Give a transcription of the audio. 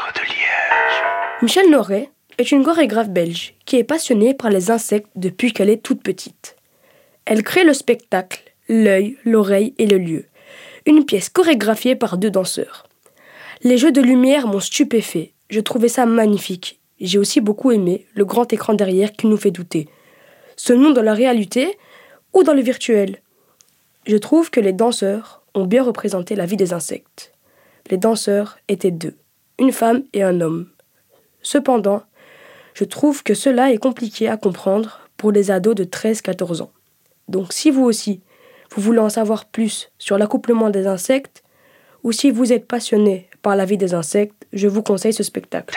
Théâtre de. Michel Noret est une chorégraphe belge qui est passionnée par les insectes depuis qu'elle est toute petite. Elle crée le spectacle, l'œil, l'oreille et le lieu. Une pièce chorégraphiée par deux danseurs. Les jeux de lumière m'ont stupéfait. Je trouvais ça magnifique. J'ai aussi beaucoup aimé le grand écran derrière qui nous fait douter. Ce nous dans la réalité ou dans le virtuel? Je trouve que les danseurs ont bien représenté la vie des insectes. Les danseurs étaient deux, une femme et un homme. Cependant, je trouve que cela est compliqué à comprendre pour les ados de 13-14 ans. Donc si vous aussi, vous voulez en savoir plus sur l'accouplement des insectes, ou si vous êtes passionné par la vie des insectes, je vous conseille ce spectacle.